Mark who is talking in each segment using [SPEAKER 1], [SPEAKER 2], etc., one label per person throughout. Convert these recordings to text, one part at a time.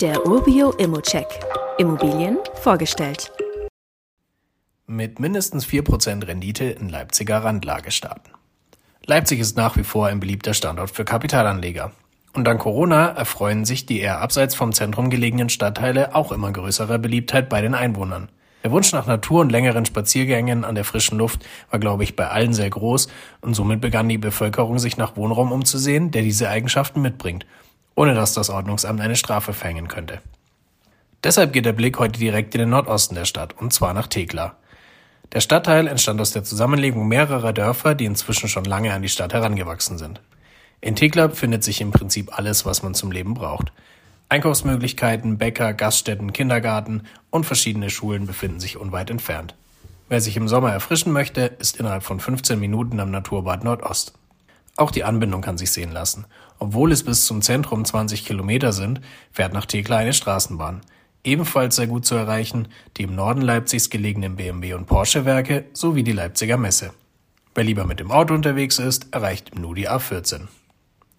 [SPEAKER 1] Der Urbio Immocheck. Immobilien vorgestellt.
[SPEAKER 2] Mit mindestens 4% Rendite in Leipziger Randlage starten. Leipzig ist nach wie vor ein beliebter Standort für Kapitalanleger. Und dank Corona erfreuen sich die eher abseits vom Zentrum gelegenen Stadtteile auch immer größerer Beliebtheit bei den Einwohnern. Der Wunsch nach Natur und längeren Spaziergängen an der frischen Luft war, glaube ich, bei allen sehr groß und somit begann die Bevölkerung sich nach Wohnraum umzusehen, der diese Eigenschaften mitbringt ohne dass das Ordnungsamt eine Strafe verhängen könnte. Deshalb geht der Blick heute direkt in den Nordosten der Stadt, und zwar nach Thekla. Der Stadtteil entstand aus der Zusammenlegung mehrerer Dörfer, die inzwischen schon lange an die Stadt herangewachsen sind. In Thekla befindet sich im Prinzip alles, was man zum Leben braucht. Einkaufsmöglichkeiten, Bäcker, Gaststätten, Kindergarten und verschiedene Schulen befinden sich unweit entfernt. Wer sich im Sommer erfrischen möchte, ist innerhalb von 15 Minuten am Naturbad Nordost. Auch die Anbindung kann sich sehen lassen. Obwohl es bis zum Zentrum 20 Kilometer sind, fährt nach Thekla eine Straßenbahn. Ebenfalls sehr gut zu erreichen die im Norden Leipzigs gelegenen BMW und Porsche Werke sowie die Leipziger Messe. Wer lieber mit dem Auto unterwegs ist, erreicht im NUDI A14.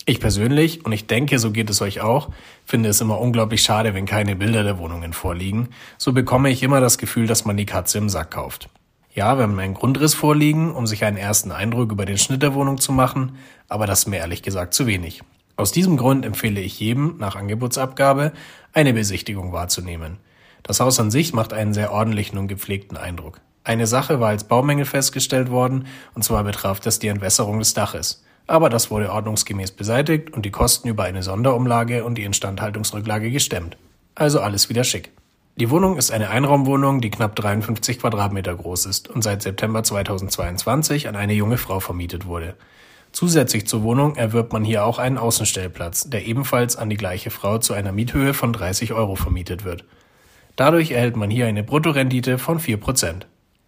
[SPEAKER 2] Ich persönlich, und ich denke, so geht es euch auch, finde es immer unglaublich schade, wenn keine Bilder der Wohnungen vorliegen. So bekomme ich immer das Gefühl, dass man die Katze im Sack kauft. Ja, wir haben einen Grundriss vorliegen, um sich einen ersten Eindruck über den Schnitt der Wohnung zu machen, aber das ist mir ehrlich gesagt zu wenig. Aus diesem Grund empfehle ich jedem, nach Angebotsabgabe, eine Besichtigung wahrzunehmen. Das Haus an sich macht einen sehr ordentlichen und gepflegten Eindruck. Eine Sache war als Baumängel festgestellt worden, und zwar betraf das die Entwässerung des Daches. Aber das wurde ordnungsgemäß beseitigt und die Kosten über eine Sonderumlage und die Instandhaltungsrücklage gestemmt. Also alles wieder schick. Die Wohnung ist eine Einraumwohnung, die knapp 53 Quadratmeter groß ist und seit September 2022 an eine junge Frau vermietet wurde. Zusätzlich zur Wohnung erwirbt man hier auch einen Außenstellplatz, der ebenfalls an die gleiche Frau zu einer Miethöhe von 30 Euro vermietet wird. Dadurch erhält man hier eine Bruttorendite von 4%.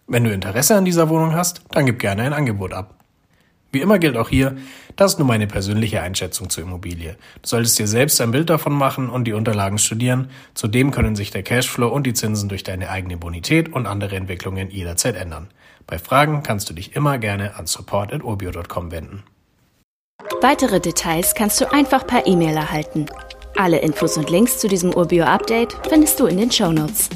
[SPEAKER 2] Wenn du Interesse an dieser Wohnung hast, dann gib gerne ein Angebot ab. Wie immer gilt auch hier, das ist nur meine persönliche Einschätzung zur Immobilie. Du solltest dir selbst ein Bild davon machen und die Unterlagen studieren. Zudem können sich der Cashflow und die Zinsen durch deine eigene Bonität und andere Entwicklungen jederzeit ändern. Bei Fragen kannst du dich immer gerne an support.urbio.com wenden.
[SPEAKER 1] Weitere Details kannst du einfach per E-Mail erhalten. Alle Infos und Links zu diesem Urbio-Update findest du in den Show Notes.